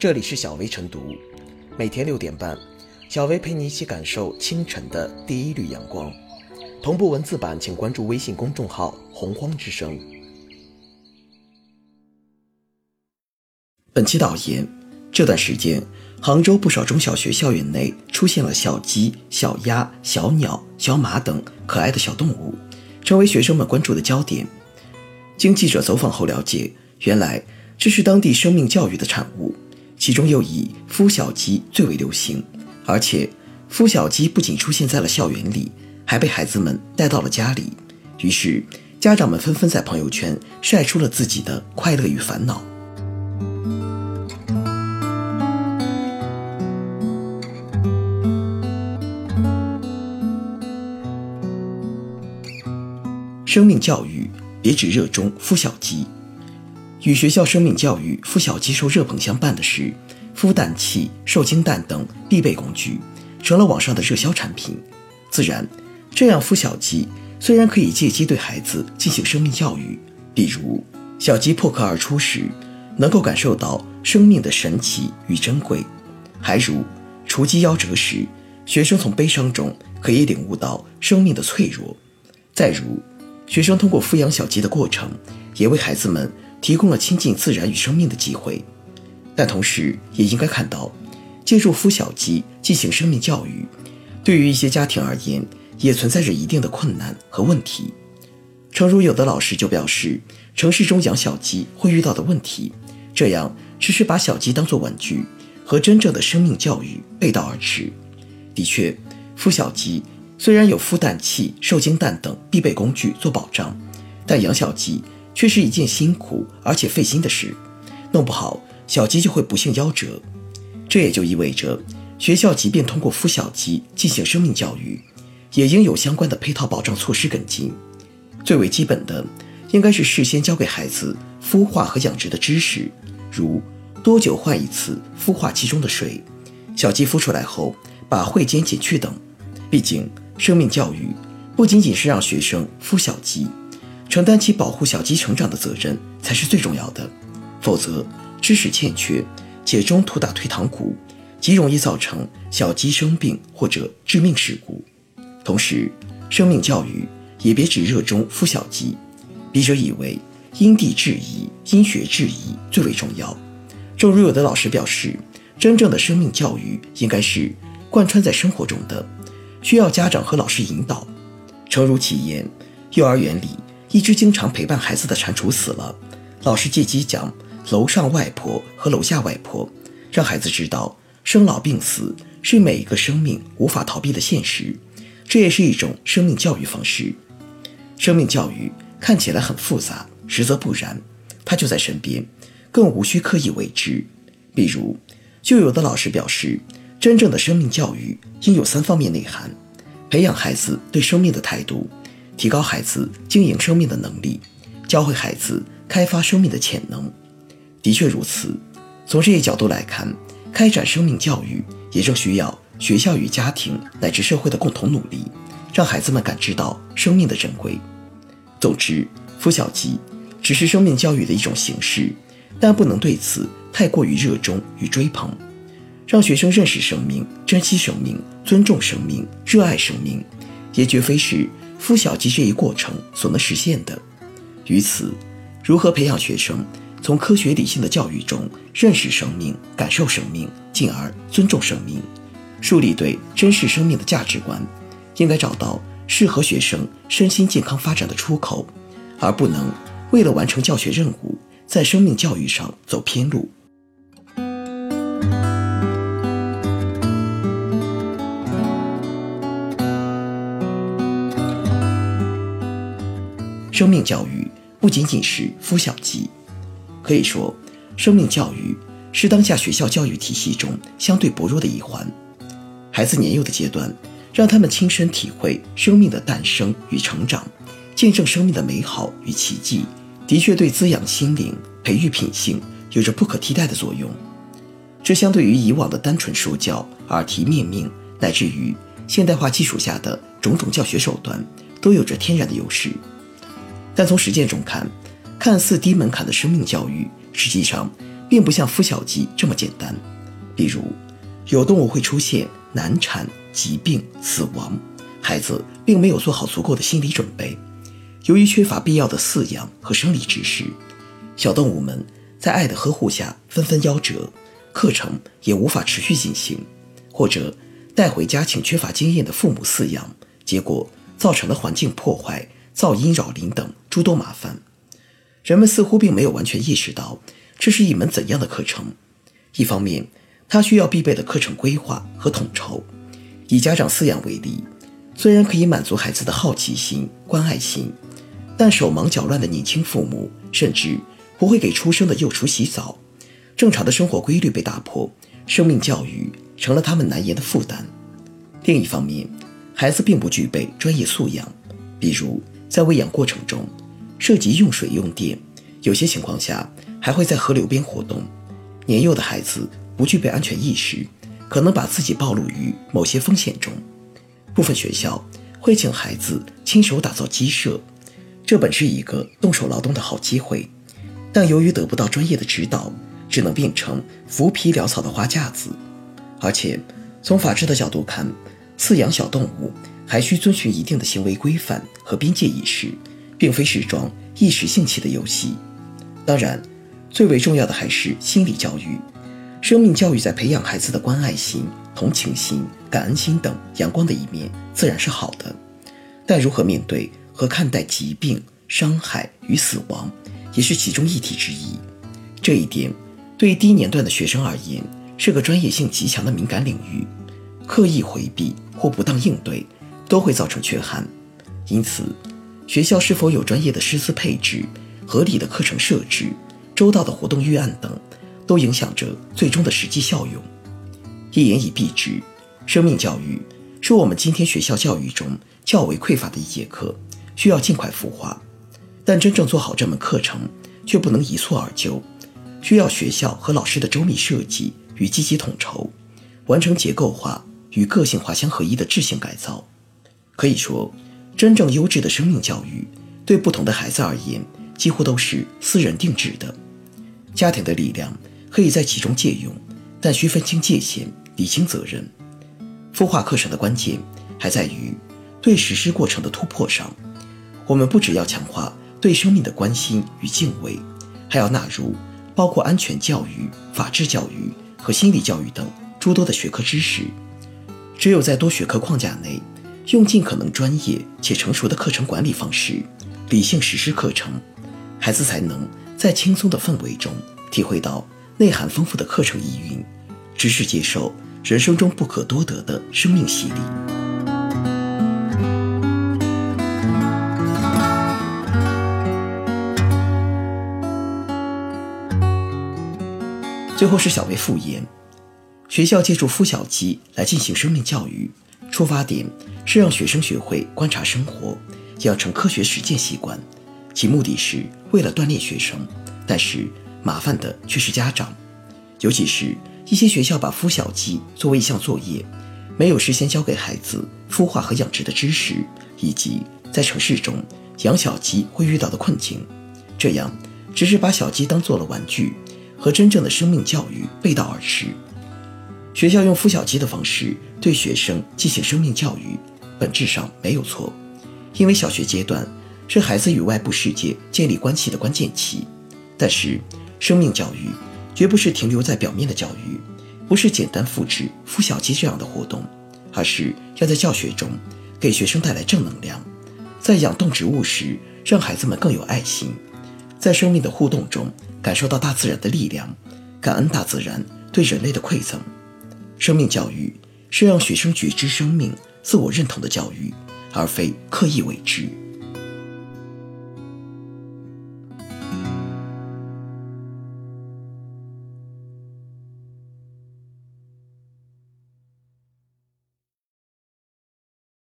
这里是小薇晨读，每天六点半，小薇陪你一起感受清晨的第一缕阳光。同步文字版，请关注微信公众号“洪荒之声”。本期导言：这段时间，杭州不少中小学校园内出现了小鸡、小鸭、小鸟、小马等可爱的小动物，成为学生们关注的焦点。经记者走访后了解，原来这是当地生命教育的产物。其中又以孵小鸡最为流行，而且孵小鸡不仅出现在了校园里，还被孩子们带到了家里。于是，家长们纷纷在朋友圈晒出了自己的快乐与烦恼。生命教育别只热衷孵小鸡。与学校生命教育孵小鸡受热捧相伴的是，孵蛋器、受精蛋等必备工具，成了网上的热销产品。自然，这样孵小鸡虽然可以借机对孩子进行生命教育，比如小鸡破壳而出时，能够感受到生命的神奇与珍贵；还如雏鸡夭折时，学生从悲伤中可以领悟到生命的脆弱；再如，学生通过抚养小鸡的过程，也为孩子们。提供了亲近自然与生命的机会，但同时也应该看到，借助孵小鸡进行生命教育，对于一些家庭而言，也存在着一定的困难和问题。诚如有的老师就表示，城市中养小鸡会遇到的问题，这样只是把小鸡当作玩具，和真正的生命教育背道而驰。的确，孵小鸡虽然有孵蛋器、受精蛋等必备工具做保障，但养小鸡。却是一件辛苦而且费心的事，弄不好小鸡就会不幸夭折。这也就意味着，学校即便通过孵小鸡进行生命教育，也应有相关的配套保障措施跟进。最为基本的，应该是事先教给孩子孵化和养殖的知识，如多久换一次孵化器中的水，小鸡孵出来后把喙尖剪去等。毕竟，生命教育不仅仅是让学生孵小鸡。承担起保护小鸡成长的责任才是最重要的，否则知识欠缺且中途打退堂鼓，极容易造成小鸡生病或者致命事故。同时，生命教育也别只热衷孵小鸡，笔者以为因地制宜、因学制宜最为重要。正如有的老师表示，真正的生命教育应该是贯穿在生活中的，需要家长和老师引导。诚如其言，幼儿园里。一只经常陪伴孩子的蟾蜍死了，老师借机讲楼上外婆和楼下外婆，让孩子知道生老病死是每一个生命无法逃避的现实，这也是一种生命教育方式。生命教育看起来很复杂，实则不然，它就在身边，更无需刻意为之。比如，就有的老师表示，真正的生命教育应有三方面内涵：培养孩子对生命的态度。提高孩子经营生命的能力，教会孩子开发生命的潜能。的确如此。从这一角度来看，开展生命教育也正需要学校与家庭乃至社会的共同努力，让孩子们感知到生命的珍贵。总之，孵小鸡只是生命教育的一种形式，但不能对此太过于热衷与追捧。让学生认识生命、珍惜生命、尊重生命、热爱生命，也绝非是。孵小鸡这一过程所能实现的，于此，如何培养学生从科学理性的教育中认识生命、感受生命，进而尊重生命，树立对珍视生命的价值观，应该找到适合学生身心健康发展的出口，而不能为了完成教学任务，在生命教育上走偏路。生命教育不仅仅是孵小鸡，可以说，生命教育是当下学校教育体系中相对薄弱的一环。孩子年幼的阶段，让他们亲身体会生命的诞生与成长，见证生命的美好与奇迹，的确对滋养心灵、培育品性有着不可替代的作用。这相对于以往的单纯说教、耳提面命，乃至于现代化技术下的种种教学手段，都有着天然的优势。但从实践中看，看似低门槛的生命教育，实际上并不像孵小鸡这么简单。比如，有动物会出现难产、疾病、死亡，孩子并没有做好足够的心理准备。由于缺乏必要的饲养和生理知识，小动物们在爱的呵护下纷纷夭折，课程也无法持续进行，或者带回家请缺乏经验的父母饲养，结果造成了环境破坏、噪音扰邻等诸多麻烦。人们似乎并没有完全意识到这是一门怎样的课程。一方面，它需要必备的课程规划和统筹。以家长饲养为例，虽然可以满足孩子的好奇心、关爱心，但手忙脚乱的年轻父母甚至不会给出生的幼雏洗澡，正常的生活规律被打破，生命教育成了他们难言的负担。另一方面，孩子并不具备专业素养，比如在喂养过程中。涉及用水用电，有些情况下还会在河流边活动。年幼的孩子不具备安全意识，可能把自己暴露于某些风险中。部分学校会请孩子亲手打造鸡舍，这本是一个动手劳动的好机会，但由于得不到专业的指导，只能变成浮皮潦草的花架子。而且，从法治的角度看，饲养小动物还需遵循一定的行为规范和边界意识。并非是桩一时兴起的游戏。当然，最为重要的还是心理教育。生命教育在培养孩子的关爱心、同情心、感恩心等阳光的一面，自然是好的。但如何面对和看待疾病、伤害与死亡，也是其中一题之一。这一点，对低年段的学生而言，是个专业性极强的敏感领域。刻意回避或不当应对，都会造成缺憾。因此。学校是否有专业的师资配置、合理的课程设置、周到的活动预案等，都影响着最终的实际效用。一言以蔽之，生命教育是我们今天学校教育中较为匮乏的一节课，需要尽快孵化。但真正做好这门课程，却不能一蹴而就，需要学校和老师的周密设计与积极统筹，完成结构化与个性化相合一的质性改造。可以说。真正优质的生命教育，对不同的孩子而言，几乎都是私人定制的。家庭的力量可以在其中借用，但需分清界限，理清责任。孵化课程的关键还在于对实施过程的突破上。我们不只要强化对生命的关心与敬畏，还要纳入包括安全教育、法治教育和心理教育等诸多的学科知识。只有在多学科框架内。用尽可能专业且成熟的课程管理方式，理性实施课程，孩子才能在轻松的氛围中体会到内涵丰富的课程意蕴，直至接受人生中不可多得的生命洗礼。最后是小薇复言，学校借助孵小鸡来进行生命教育。出发点是让学生学会观察生活，养成科学实践习惯，其目的是为了锻炼学生。但是麻烦的却是家长，尤其是一些学校把孵小鸡作为一项作业，没有事先教给孩子孵化和养殖的知识，以及在城市中养小鸡会遇到的困境，这样只是把小鸡当做了玩具，和真正的生命教育背道而驰。学校用孵小鸡的方式对学生进行生命教育，本质上没有错，因为小学阶段是孩子与外部世界建立关系的关键期。但是，生命教育绝不是停留在表面的教育，不是简单复制孵小鸡这样的活动，而是要在教学中给学生带来正能量，在养动植物时让孩子们更有爱心，在生命的互动中感受到大自然的力量，感恩大自然对人类的馈赠。生命教育是让学生觉知生命、自我认同的教育，而非刻意为之。